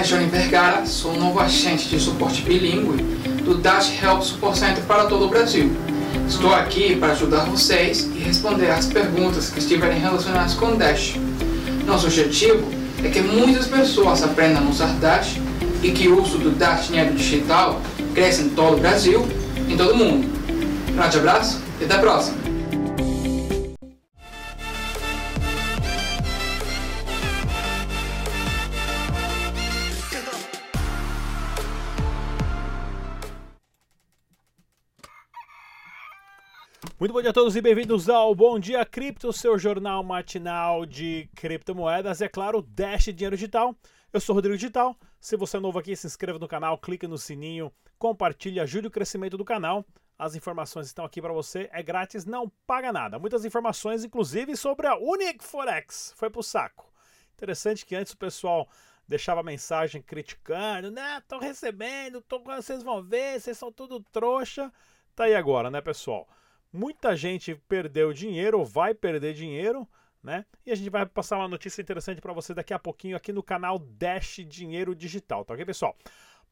é Johnny Vergara, sou novo agente de suporte bilíngue do Dash Help Support Center para todo o Brasil. Estou aqui para ajudar vocês e responder às perguntas que estiverem relacionadas com Dash. Nosso objetivo é que muitas pessoas aprendam a usar Dash e que o uso do Dash Dinheiro Digital cresça em todo o Brasil e em todo o mundo. Um grande abraço e até a próxima! Muito bom dia a todos e bem-vindos ao Bom Dia Cripto, seu jornal matinal de criptomoedas. É claro, Dash Dinheiro Digital. Eu sou Rodrigo Digital. Se você é novo aqui, se inscreva no canal, clique no sininho, compartilhe, ajude o crescimento do canal. As informações estão aqui para você, é grátis, não paga nada. Muitas informações, inclusive sobre a Unique Forex. Foi pro saco. Interessante que antes o pessoal deixava mensagem criticando, né? Tô recebendo, tô, vocês vão ver, vocês são tudo trouxa. Tá aí agora, né, pessoal? Muita gente perdeu dinheiro ou vai perder dinheiro, né? E a gente vai passar uma notícia interessante para você daqui a pouquinho aqui no canal Dash Dinheiro Digital, tá ok, pessoal?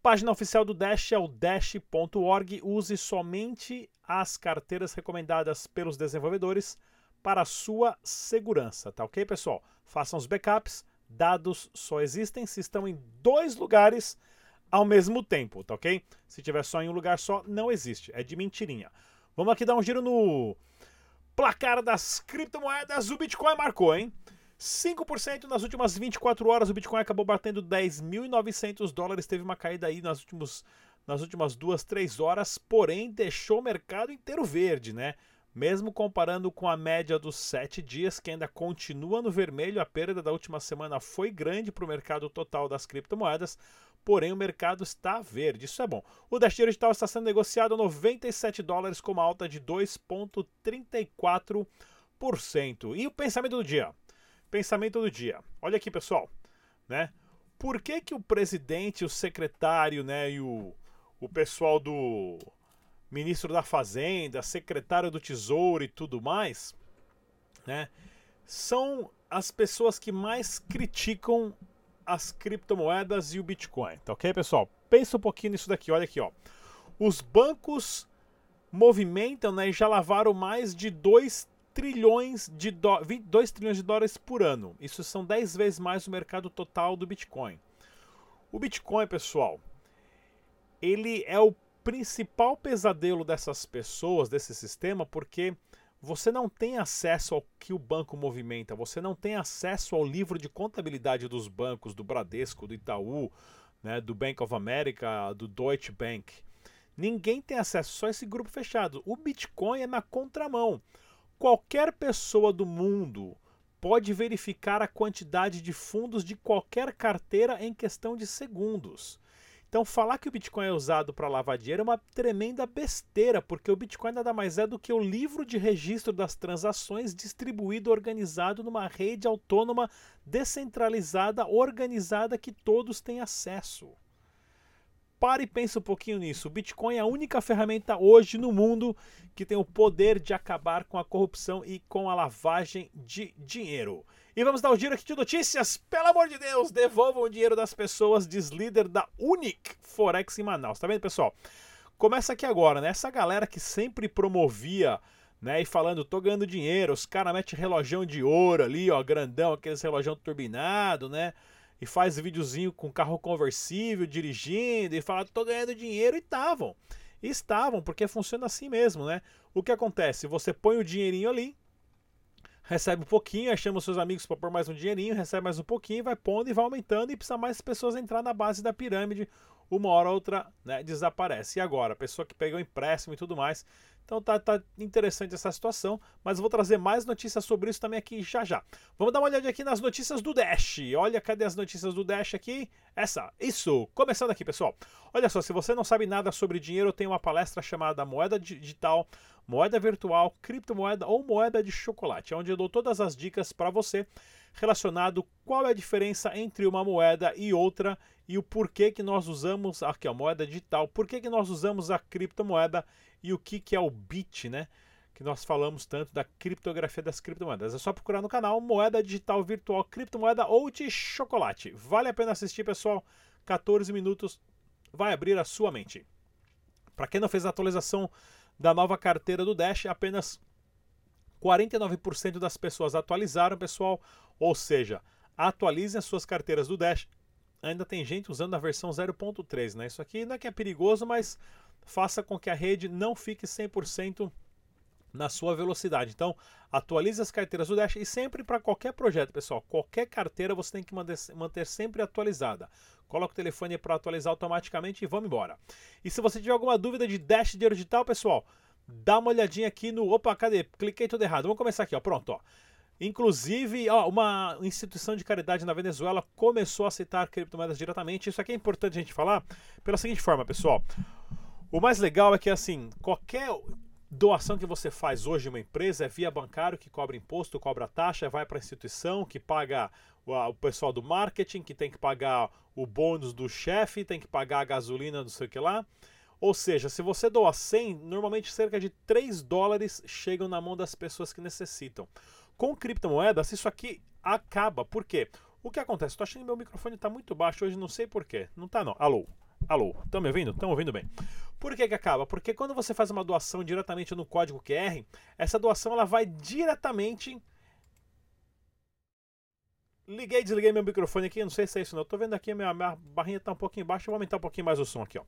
Página oficial do Dash é o dash.org. Use somente as carteiras recomendadas pelos desenvolvedores para sua segurança, tá ok, pessoal? Façam os backups. Dados só existem se estão em dois lugares ao mesmo tempo, tá ok? Se tiver só em um lugar só, não existe. É de mentirinha. Vamos aqui dar um giro no placar das criptomoedas. O Bitcoin marcou, hein? 5% nas últimas 24 horas. O Bitcoin acabou batendo 10.900 dólares. Teve uma caída aí nas, últimos, nas últimas duas, três horas. Porém, deixou o mercado inteiro verde, né? Mesmo comparando com a média dos 7 dias, que ainda continua no vermelho, a perda da última semana foi grande para o mercado total das criptomoedas porém o mercado está verde. Isso é bom. O Dash Digital está sendo negociado a 97 dólares com uma alta de 2,34%. E o pensamento do dia? Pensamento do dia. Olha aqui, pessoal, né? Por que, que o presidente, o secretário, né, e o, o pessoal do ministro da Fazenda, secretário do Tesouro e tudo mais, né, são as pessoas que mais criticam as criptomoedas e o Bitcoin, tá ok, pessoal? Pensa um pouquinho nisso daqui, olha aqui, ó. Os bancos movimentam né, e já lavaram mais de 2 trilhões de, do... 2 trilhões de dólares por ano. Isso são 10 vezes mais o mercado total do Bitcoin. O Bitcoin, pessoal, ele é o principal pesadelo dessas pessoas, desse sistema, porque você não tem acesso ao que o banco movimenta, você não tem acesso ao livro de contabilidade dos bancos, do Bradesco, do Itaú, né, do Bank of America, do Deutsche Bank. Ninguém tem acesso, só esse grupo fechado. O Bitcoin é na contramão. Qualquer pessoa do mundo pode verificar a quantidade de fundos de qualquer carteira em questão de segundos. Então, falar que o Bitcoin é usado para lavar dinheiro é uma tremenda besteira, porque o Bitcoin nada mais é do que o livro de registro das transações distribuído, organizado numa rede autônoma, descentralizada, organizada que todos têm acesso. Pare e pense um pouquinho nisso. O Bitcoin é a única ferramenta hoje no mundo que tem o poder de acabar com a corrupção e com a lavagem de dinheiro. E vamos dar um giro aqui de notícias. Pelo amor de Deus, devolvam o dinheiro das pessoas, diz líder da Unic Forex em Manaus. Tá vendo, pessoal? Começa aqui agora, né? Essa galera que sempre promovia, né? E falando, tô ganhando dinheiro, os caras metem relojão de ouro ali, ó, grandão, aqueles relojão turbinado, né? E faz videozinho com carro conversível, dirigindo, e fala, tô ganhando dinheiro, e estavam. Estavam, porque funciona assim mesmo, né? O que acontece? Você põe o dinheirinho ali, recebe um pouquinho, chama os seus amigos para pôr mais um dinheirinho, recebe mais um pouquinho, vai pondo e vai aumentando e precisa mais pessoas entrar na base da pirâmide, uma hora ou outra né, desaparece. E agora, a pessoa que pegou empréstimo e tudo mais. Então tá, tá interessante essa situação, mas vou trazer mais notícias sobre isso também aqui já já. Vamos dar uma olhada aqui nas notícias do Dash. Olha, cadê as notícias do Dash aqui? Essa, isso. Começando aqui, pessoal. Olha só, se você não sabe nada sobre dinheiro, eu tenho uma palestra chamada Moeda Digital moeda virtual, criptomoeda ou moeda de chocolate, onde eu dou todas as dicas para você relacionado qual é a diferença entre uma moeda e outra e o porquê que nós usamos aqui a moeda digital, porquê que nós usamos a criptomoeda e o que, que é o bit, né? Que nós falamos tanto da criptografia das criptomoedas. É só procurar no canal moeda digital virtual, criptomoeda ou de chocolate. Vale a pena assistir, pessoal 14 minutos vai abrir a sua mente. Para quem não fez a atualização da nova carteira do Dash, apenas 49% das pessoas atualizaram, pessoal. Ou seja, atualizem as suas carteiras do Dash. Ainda tem gente usando a versão 0.3, né? Isso aqui não é que é perigoso, mas faça com que a rede não fique 100% na sua velocidade. Então, atualize as carteiras do Dash e sempre para qualquer projeto, pessoal, qualquer carteira você tem que manter, manter sempre atualizada. Coloca o telefone para atualizar automaticamente e vamos embora. E se você tiver alguma dúvida de Dash Dinheiro Digital, pessoal, dá uma olhadinha aqui no... Opa, cadê? Cliquei tudo errado. Vamos começar aqui, ó. Pronto, ó. Inclusive, ó, uma instituição de caridade na Venezuela começou a aceitar criptomoedas diretamente. Isso aqui é importante a gente falar pela seguinte forma, pessoal. O mais legal é que, assim, qualquer doação que você faz hoje em uma empresa é via bancário, que cobra imposto, cobra taxa, vai para a instituição, que paga o pessoal do marketing, que tem que pagar o bônus do chefe, tem que pagar a gasolina, não sei o que lá. Ou seja, se você doa 100, normalmente cerca de 3 dólares chegam na mão das pessoas que necessitam. Com criptomoedas, isso aqui acaba. Por quê? O que acontece? Estou achando que meu microfone está muito baixo hoje, não sei porquê. Não está não. Alô? Alô? Estão me ouvindo? Estão ouvindo bem? Por que, que acaba? Porque quando você faz uma doação diretamente no código QR, essa doação ela vai diretamente. Liguei e desliguei meu microfone aqui, não sei se é isso não. Estou vendo aqui, minha, minha barrinha está um pouquinho baixa, vou aumentar um pouquinho mais o som aqui. Ó.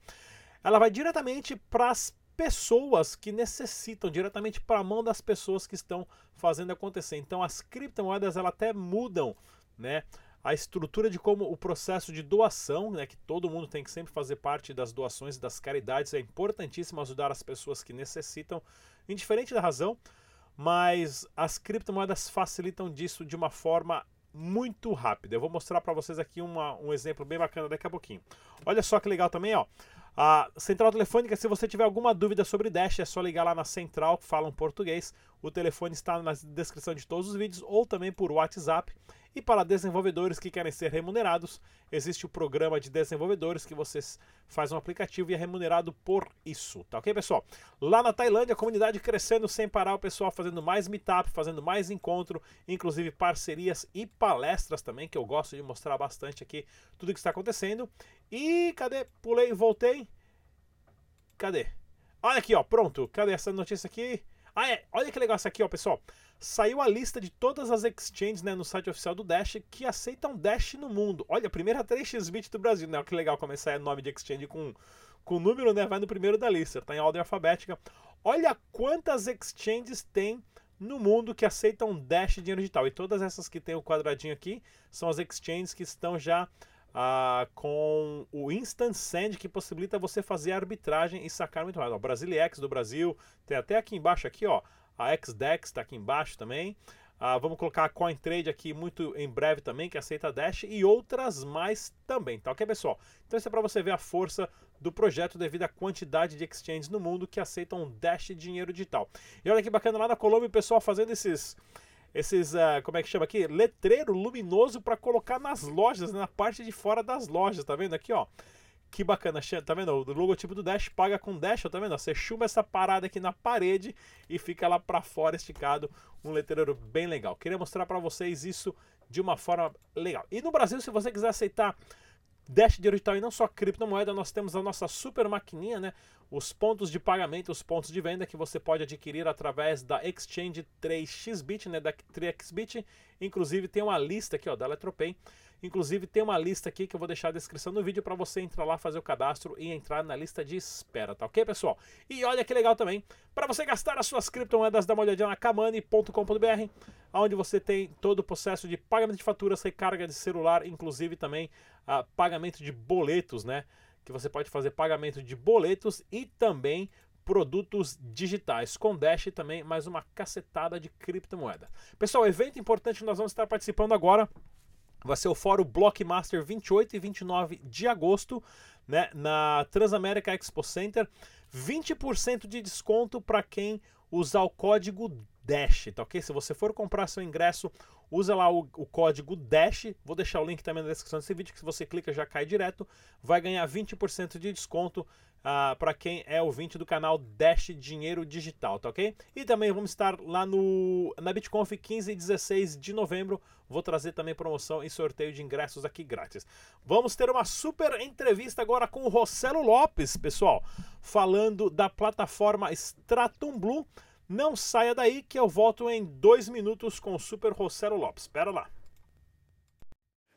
Ela vai diretamente para as pessoas que necessitam, diretamente para a mão das pessoas que estão fazendo acontecer. Então as criptomoedas ela até mudam, né? A estrutura de como o processo de doação, né, que todo mundo tem que sempre fazer parte das doações e das caridades, é importantíssimo ajudar as pessoas que necessitam, indiferente da razão, mas as criptomoedas facilitam disso de uma forma muito rápida. Eu vou mostrar para vocês aqui uma, um exemplo bem bacana daqui a pouquinho. Olha só que legal também, ó. A central telefônica, se você tiver alguma dúvida sobre Dash, é só ligar lá na central, que fala em português. O telefone está na descrição de todos os vídeos ou também por WhatsApp. E para desenvolvedores que querem ser remunerados, existe o programa de desenvolvedores que vocês faz um aplicativo e é remunerado por isso, tá ok, pessoal? Lá na Tailândia, a comunidade crescendo sem parar, o pessoal fazendo mais meetup, fazendo mais encontro, inclusive parcerias e palestras também, que eu gosto de mostrar bastante aqui tudo que está acontecendo. E cadê? Pulei, voltei. Cadê? Olha aqui, ó, pronto. Cadê essa notícia aqui? Ah, é. Olha que legal essa aqui, ó, pessoal saiu a lista de todas as exchanges né, no site oficial do Dash que aceitam Dash no mundo. Olha, a primeira 3xBit do Brasil, né? Que legal começar nome de exchange com, com número, né? Vai no primeiro da lista, tá em ordem alfabética. Olha quantas exchanges tem no mundo que aceitam Dash dinheiro digital. E todas essas que tem o quadradinho aqui são as exchanges que estão já ah, com o Instant Send que possibilita você fazer arbitragem e sacar muito mais. O Brasilex do Brasil, tem até aqui embaixo aqui, ó, a XDEX está aqui embaixo também. Ah, vamos colocar a CoinTrade aqui muito em breve também, que aceita Dash e outras mais também, tá ok, pessoal? Então isso é para você ver a força do projeto devido à quantidade de exchanges no mundo que aceitam Dash dinheiro digital. E olha que bacana lá na Colômbia o pessoal fazendo esses esses, uh, como é que chama aqui? Letreiro luminoso para colocar nas lojas, na parte de fora das lojas, tá vendo aqui, ó? Que bacana, tá vendo? O logotipo do Dash paga com Dash, tá vendo? Você chuma essa parada aqui na parede e fica lá para fora esticado, um letreiro bem legal. Queria mostrar para vocês isso de uma forma legal. E no Brasil, se você quiser aceitar Dash digital e não só criptomoeda, nós temos a nossa super maquininha, né? Os pontos de pagamento, os pontos de venda que você pode adquirir através da Exchange 3xBit, né? Da 3xBit. Inclusive tem uma lista aqui, ó, da Eletropay Inclusive tem uma lista aqui que eu vou deixar na descrição do vídeo para você entrar lá, fazer o cadastro e entrar na lista de espera, tá ok, pessoal? E olha que legal também, para você gastar as suas criptomoedas, dá uma olhadinha na kamani.com.br, onde você tem todo o processo de pagamento de faturas, recarga de celular, inclusive também uh, pagamento de boletos, né? Que você pode fazer pagamento de boletos e também produtos digitais. Com Dash também mais uma cacetada de criptomoeda. Pessoal, evento importante nós vamos estar participando agora vai ser o Fórum Blockmaster 28 e 29 de agosto, né, na Transamérica Expo Center. 20% de desconto para quem usar o código Dash, tá ok? Se você for comprar seu ingresso, usa lá o, o código DASH, vou deixar o link também na descrição desse vídeo, que se você clica já cai direto, vai ganhar 20% de desconto uh, para quem é ouvinte do canal Dash Dinheiro Digital, tá ok? E também vamos estar lá no na BitConf 15 e 16 de novembro. Vou trazer também promoção e sorteio de ingressos aqui grátis. Vamos ter uma super entrevista agora com o Rossello Lopes, pessoal, falando da plataforma Stratum Blue. Não saia daí que eu volto em dois minutos com o Super Rossello Lopes. Espera lá.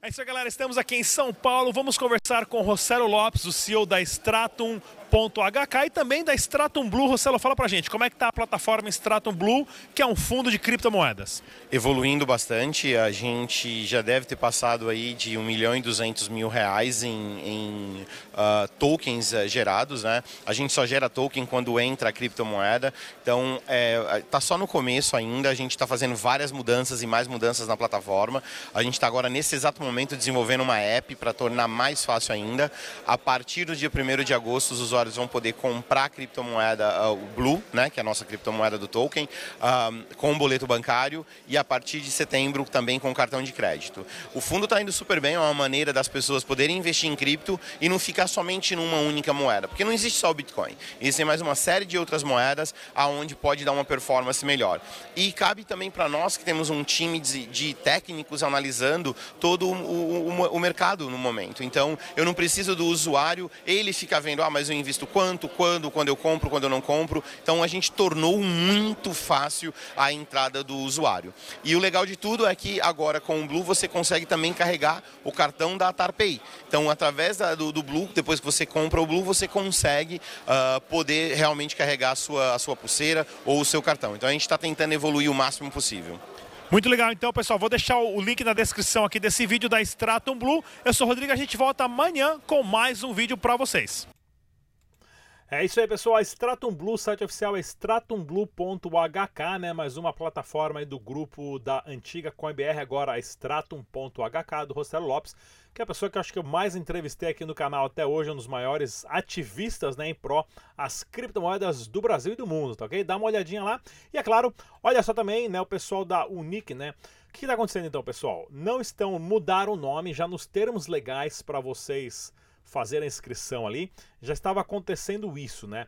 É isso aí, galera. Estamos aqui em São Paulo. Vamos conversar com o Rossello Lopes, o CEO da Stratum Stratum.hk e também da Stratum Blue. Rossello, fala pra gente, como é que tá a plataforma Stratum Blue, que é um fundo de criptomoedas? Evoluindo bastante, a gente já deve ter passado aí de 1 milhão e 200 mil reais em, em uh, tokens uh, gerados, né? A gente só gera token quando entra a criptomoeda, então é, tá só no começo ainda, a gente está fazendo várias mudanças e mais mudanças na plataforma. A gente está agora nesse exato momento desenvolvendo uma app para tornar mais fácil ainda. A partir do dia 1 de agosto, os usuários usuários vão poder comprar a criptomoeda, uh, o Blue, né, que é a nossa criptomoeda do token, uh, com um boleto bancário e a partir de setembro também com cartão de crédito. O fundo está indo super bem, é uma maneira das pessoas poderem investir em cripto e não ficar somente numa única moeda, porque não existe só o Bitcoin. Existem mais uma série de outras moedas aonde pode dar uma performance melhor. E cabe também para nós que temos um time de, de técnicos analisando todo o, o, o, mercado no momento. Então, eu não preciso do usuário, ele fica vendo, ah, mas eu invisto visto quanto, quando, quando eu compro, quando eu não compro. Então a gente tornou muito fácil a entrada do usuário. E o legal de tudo é que agora com o Blue você consegue também carregar o cartão da Atarpay. Então através da, do, do, Blue, depois que você compra o Blue, você consegue uh, poder realmente carregar a sua, a sua pulseira ou o seu cartão. Então a gente está tentando evoluir o máximo possível. Muito legal, então, pessoal. Vou deixar o link na descrição aqui desse vídeo da Stratum Blue. Eu sou o Rodrigo, a gente volta amanhã com mais um vídeo para vocês. É isso aí, pessoal. A Stratum Blue, site oficial é stratumblue.hk, né? Mais uma plataforma aí do grupo da antiga CoinBR, agora a stratum.hk, do Rossello Lopes, que é a pessoa que eu acho que eu mais entrevistei aqui no canal até hoje, um dos maiores ativistas, né, em pró as criptomoedas do Brasil e do mundo, tá ok? Dá uma olhadinha lá. E é claro, olha só também, né, o pessoal da Unique, né? O que está acontecendo então, pessoal? Não estão mudar o nome já nos termos legais para vocês fazer a inscrição ali, já estava acontecendo isso, né?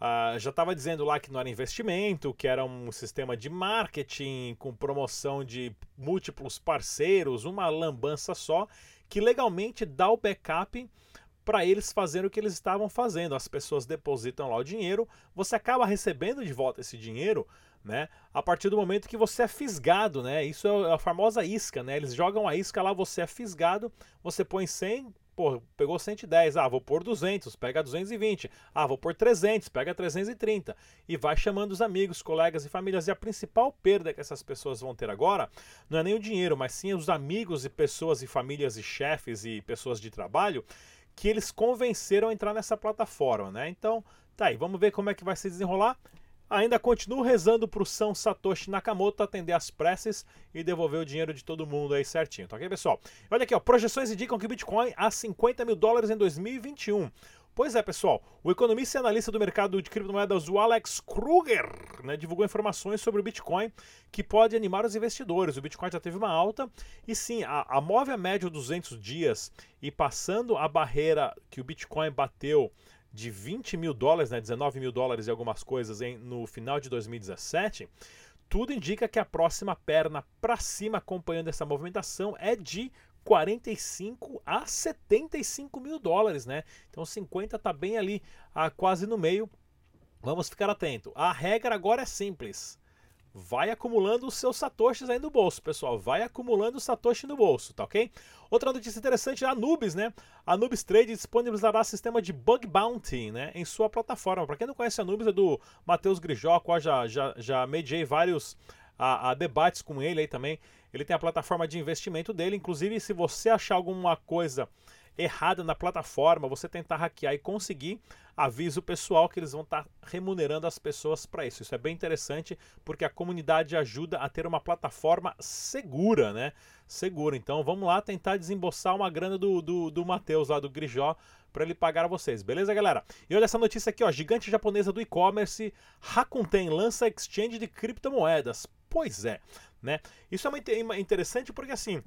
Uh, já estava dizendo lá que não era investimento, que era um sistema de marketing com promoção de múltiplos parceiros, uma lambança só, que legalmente dá o backup para eles fazerem o que eles estavam fazendo. As pessoas depositam lá o dinheiro, você acaba recebendo de volta esse dinheiro, né? A partir do momento que você é fisgado, né? Isso é a famosa isca, né? Eles jogam a isca lá, você é fisgado, você põe 100, pô, pegou 110, ah, vou pôr 200, pega 220, ah, vou pôr 300, pega 330 e vai chamando os amigos, colegas e famílias. E a principal perda que essas pessoas vão ter agora não é nem o dinheiro, mas sim os amigos e pessoas e famílias e chefes e pessoas de trabalho que eles convenceram a entrar nessa plataforma, né? Então, tá aí, vamos ver como é que vai se desenrolar. Ainda continuo rezando para o São Satoshi Nakamoto atender as preces e devolver o dinheiro de todo mundo aí certinho, tá ok, pessoal? Olha aqui, ó, projeções indicam que o Bitcoin a 50 mil dólares em 2021. Pois é, pessoal, o economista e analista do mercado de criptomoedas, o Alex Kruger, né, divulgou informações sobre o Bitcoin que pode animar os investidores. O Bitcoin já teve uma alta e sim, a, a move a média 200 dias e passando a barreira que o Bitcoin bateu de 20 mil dólares, né, 19 mil dólares e algumas coisas em, no final de 2017, tudo indica que a próxima perna para cima acompanhando essa movimentação é de 45 a 75 mil dólares, né? Então 50 está bem ali, ah, quase no meio. Vamos ficar atento. A regra agora é simples vai acumulando os seus satoshis aí no bolso, pessoal. Vai acumulando o satoshi no bolso, tá ok? Outra notícia interessante é a Anubis, né? A Anubis Trade disponibilizará sistema de bug bounty, né, em sua plataforma. Para quem não conhece a Anubis é do Matheus Grijó, já já já mediei vários a, a, debates com ele aí também. Ele tem a plataforma de investimento dele, inclusive se você achar alguma coisa errada na plataforma, você tentar hackear e conseguir, avisa o pessoal que eles vão estar tá remunerando as pessoas para isso. Isso é bem interessante porque a comunidade ajuda a ter uma plataforma segura, né? Segura. Então vamos lá tentar desembolsar uma grana do, do, do Matheus lá do Grijó para ele pagar a vocês, beleza, galera? E olha essa notícia aqui, ó, gigante japonesa do e-commerce Rakuten lança exchange de criptomoedas. Pois é, né? Isso é uma interessante porque assim,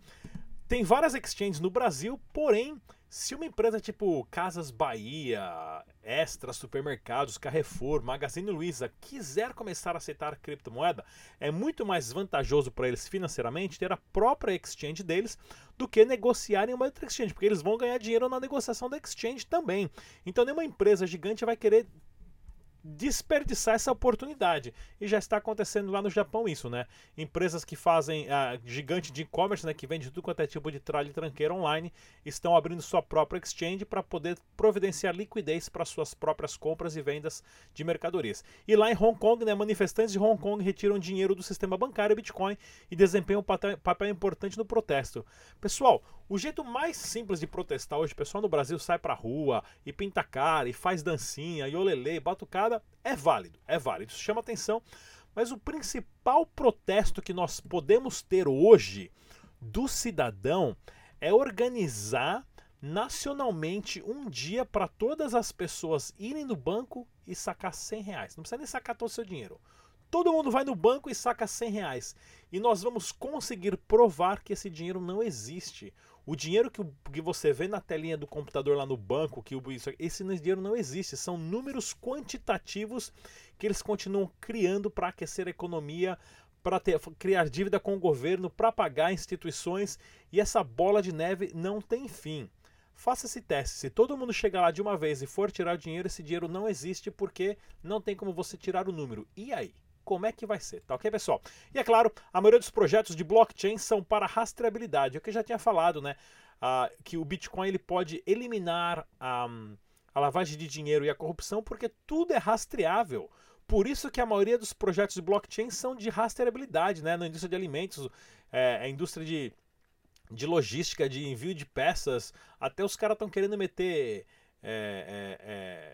tem várias exchanges no Brasil, porém, se uma empresa tipo Casas Bahia, Extra, Supermercados, Carrefour, Magazine Luiza quiser começar a aceitar criptomoeda, é muito mais vantajoso para eles financeiramente ter a própria exchange deles do que negociar em uma outra exchange, porque eles vão ganhar dinheiro na negociação da exchange também. Então, nenhuma empresa gigante vai querer desperdiçar essa oportunidade. E já está acontecendo lá no Japão isso, né? Empresas que fazem a gigante de e-commerce, né, que vende tudo quanto é tipo de tralha e tranqueira online, estão abrindo sua própria exchange para poder providenciar liquidez para suas próprias compras e vendas de mercadorias. E lá em Hong Kong, né, manifestantes de Hong Kong retiram dinheiro do sistema bancário Bitcoin e desempenham um papel importante no protesto. Pessoal, o jeito mais simples de protestar hoje, o pessoal no Brasil sai pra rua e pinta cara e faz dancinha e olelê, batucada, é válido, é válido, isso chama atenção. Mas o principal protesto que nós podemos ter hoje do cidadão é organizar nacionalmente um dia para todas as pessoas irem no banco e sacar 100 reais. Não precisa nem sacar todo o seu dinheiro. Todo mundo vai no banco e saca 100 reais. E nós vamos conseguir provar que esse dinheiro não existe. O dinheiro que, que você vê na telinha do computador lá no banco, que isso, esse dinheiro não existe. São números quantitativos que eles continuam criando para aquecer a economia, para criar dívida com o governo, para pagar instituições. E essa bola de neve não tem fim. Faça esse teste. Se todo mundo chegar lá de uma vez e for tirar o dinheiro, esse dinheiro não existe porque não tem como você tirar o número. E aí? Como é que vai ser, tá ok, pessoal? E é claro, a maioria dos projetos de blockchain são para rastreabilidade, é o que eu já tinha falado, né? Uh, que o Bitcoin ele pode eliminar a, a lavagem de dinheiro e a corrupção porque tudo é rastreável. Por isso que a maioria dos projetos de blockchain são de rastreabilidade, né? Na indústria de alimentos, é, a indústria de, de logística, de envio de peças, até os caras estão querendo meter é, é,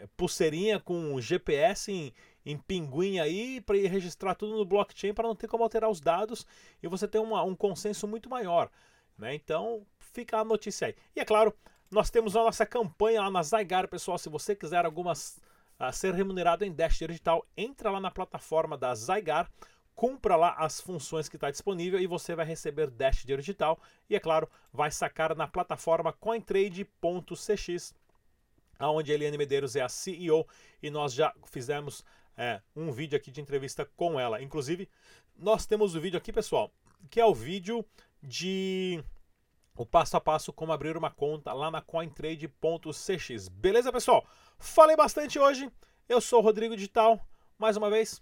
é, pulseirinha com GPS em, em pinguim aí para registrar tudo no blockchain para não ter como alterar os dados e você ter uma, um consenso muito maior. Né? Então fica a notícia aí. E é claro, nós temos a nossa campanha lá na Zygar, pessoal. Se você quiser algumas a ser remunerado em Dash Digital, entra lá na plataforma da Zygar, cumpra lá as funções que está disponível e você vai receber Dash Digital. E é claro, vai sacar na plataforma cointrade.cx, onde a Eliane Medeiros é a CEO e nós já fizemos é, um vídeo aqui de entrevista com ela. Inclusive, nós temos o vídeo aqui, pessoal, que é o vídeo de o passo a passo como abrir uma conta lá na cointrade.cx. Beleza, pessoal? Falei bastante hoje. Eu sou o Rodrigo Digital. Mais uma vez,